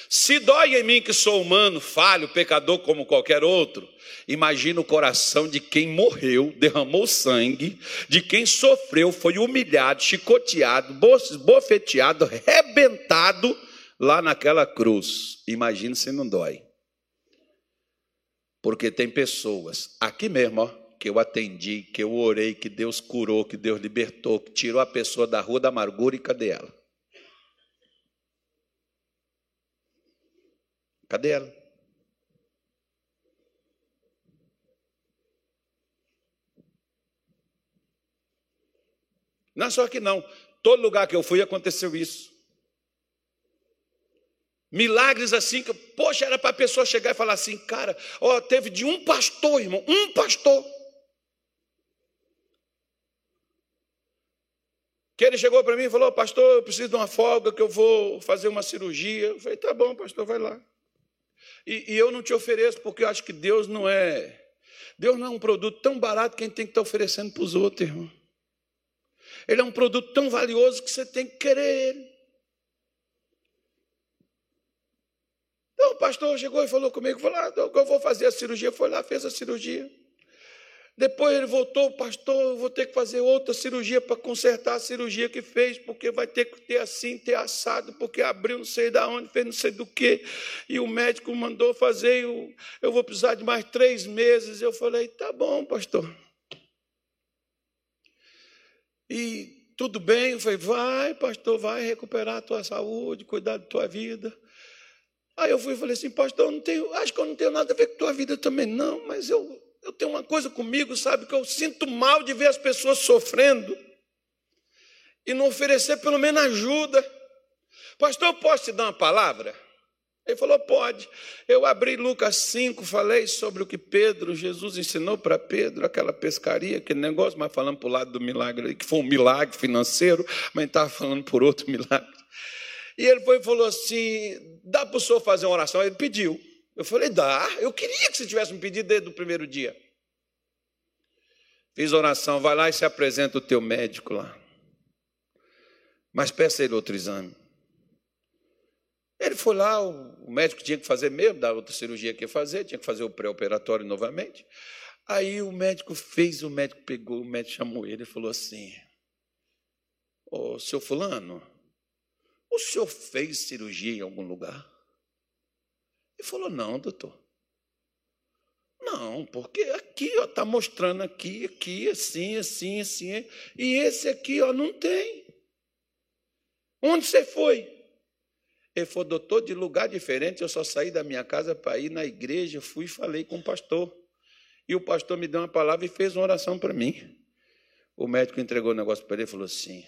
Se dói em mim que sou humano, falho, pecador como qualquer outro, imagina o coração de quem morreu, derramou sangue, de quem sofreu, foi humilhado, chicoteado, bofeteado, rebentado lá naquela cruz. Imagina se não dói. Porque tem pessoas aqui mesmo, ó, que eu atendi, que eu orei, que Deus curou, que Deus libertou, que tirou a pessoa da rua da amargura e cadê ela? Cadê ela? Não é só que não. Todo lugar que eu fui aconteceu isso. Milagres assim que, poxa, era para a pessoa chegar e falar assim, cara, ó, teve de um pastor, irmão, um pastor. Que ele chegou para mim e falou, pastor, eu preciso de uma folga, que eu vou fazer uma cirurgia. Eu falei, tá bom, pastor, vai lá. E, e eu não te ofereço, porque eu acho que Deus não é. Deus não é um produto tão barato que a gente tem que estar oferecendo para os outros, irmão. Ele é um produto tão valioso que você tem que querer ele. Então o pastor chegou e falou comigo, falou, ah, eu vou fazer a cirurgia, foi lá, fez a cirurgia. Depois ele voltou, pastor, eu vou ter que fazer outra cirurgia para consertar a cirurgia que fez, porque vai ter que ter assim, ter assado, porque abriu não sei da onde, fez não sei do que, e o médico mandou fazer, eu, eu vou precisar de mais três meses. Eu falei, tá bom, pastor. E tudo bem, eu falei, vai, pastor, vai recuperar a tua saúde, cuidar da tua vida. Aí eu fui e falei assim, pastor, não tenho, acho que eu não tenho nada a ver com tua vida também, não, mas eu, eu tenho uma coisa comigo, sabe, que eu sinto mal de ver as pessoas sofrendo e não oferecer pelo menos ajuda. Pastor, eu posso te dar uma palavra? Ele falou, pode. Eu abri Lucas 5, falei sobre o que Pedro, Jesus ensinou para Pedro, aquela pescaria, aquele negócio, mas falando para o lado do milagre, que foi um milagre financeiro, mas estava falando por outro milagre. E ele foi e falou assim: dá para o senhor fazer uma oração? Ele pediu. Eu falei: dá. Eu queria que você tivesse me pedido desde o primeiro dia. Fiz oração, vai lá e se apresenta o teu médico lá. Mas peça ele outro exame. Ele foi lá, o médico tinha que fazer mesmo, da outra cirurgia que ia fazer, tinha que fazer o pré-operatório novamente. Aí o médico fez, o médico pegou, o médico chamou ele e falou assim: Ô, seu fulano, o senhor fez cirurgia em algum lugar? Ele falou, não, doutor. Não, porque aqui está mostrando aqui, aqui, assim, assim, assim. E esse aqui ó, não tem. Onde você foi? Ele falou, doutor, de lugar diferente, eu só saí da minha casa para ir na igreja, fui e falei com o pastor. E o pastor me deu uma palavra e fez uma oração para mim. O médico entregou o negócio para ele e falou assim: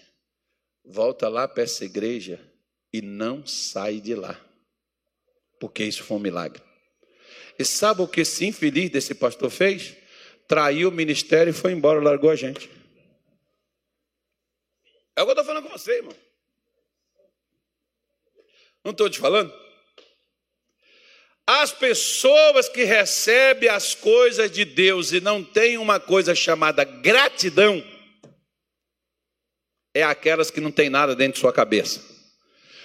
volta lá para essa igreja e não sai de lá, porque isso foi um milagre. E sabe o que esse infeliz desse pastor fez? Traiu o ministério e foi embora, largou a gente. É o que eu estou falando com você, irmão. Não estou te falando? As pessoas que recebem as coisas de Deus e não têm uma coisa chamada gratidão, é aquelas que não tem nada dentro de sua cabeça.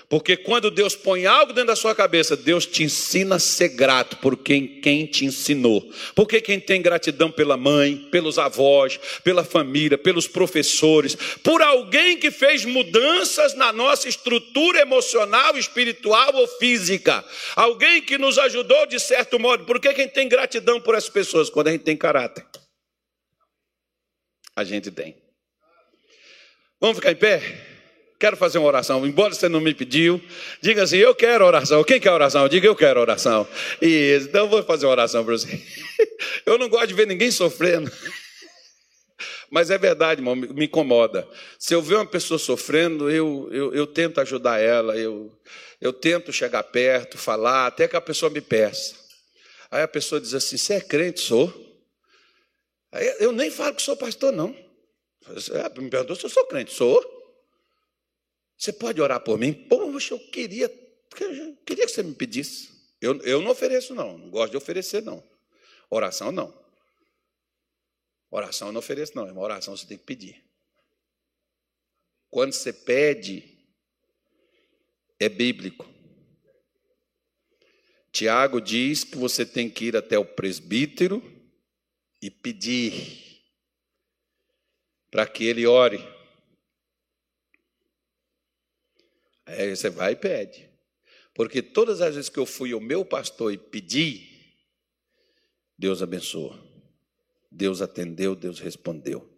Porque quando Deus põe algo dentro da sua cabeça, Deus te ensina a ser grato por quem, quem te ensinou. Porque quem tem gratidão pela mãe, pelos avós, pela família, pelos professores, por alguém que fez mudanças na nossa estrutura emocional, espiritual ou física, alguém que nos ajudou de certo modo. Por que quem tem gratidão por essas pessoas? Quando a gente tem caráter. A gente tem. Vamos ficar em pé? Quero fazer uma oração, embora você não me pediu. Diga assim: Eu quero oração. Quem quer oração? Diga: Eu quero oração. Isso, então eu vou fazer uma oração para você. <laughs> Eu não gosto de ver ninguém sofrendo. <laughs> Mas é verdade, irmão, me incomoda. Se eu ver uma pessoa sofrendo, eu, eu, eu tento ajudar ela, eu, eu tento chegar perto, falar, até que a pessoa me peça. Aí a pessoa diz assim: Você é crente? Sou. Aí eu nem falo que sou pastor, não. É, me perguntou se eu sou crente. Sou. Você pode orar por mim? Poxa, eu queria, eu queria que você me pedisse. Eu, eu não ofereço, não. Não gosto de oferecer, não. Oração, não. Oração eu não ofereço, não. É uma oração você tem que pedir. Quando você pede, é bíblico. Tiago diz que você tem que ir até o presbítero e pedir para que ele ore. Aí você vai e pede. Porque todas as vezes que eu fui ao meu pastor e pedi, Deus abençoou. Deus atendeu, Deus respondeu.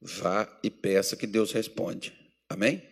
Vá e peça que Deus responde. Amém?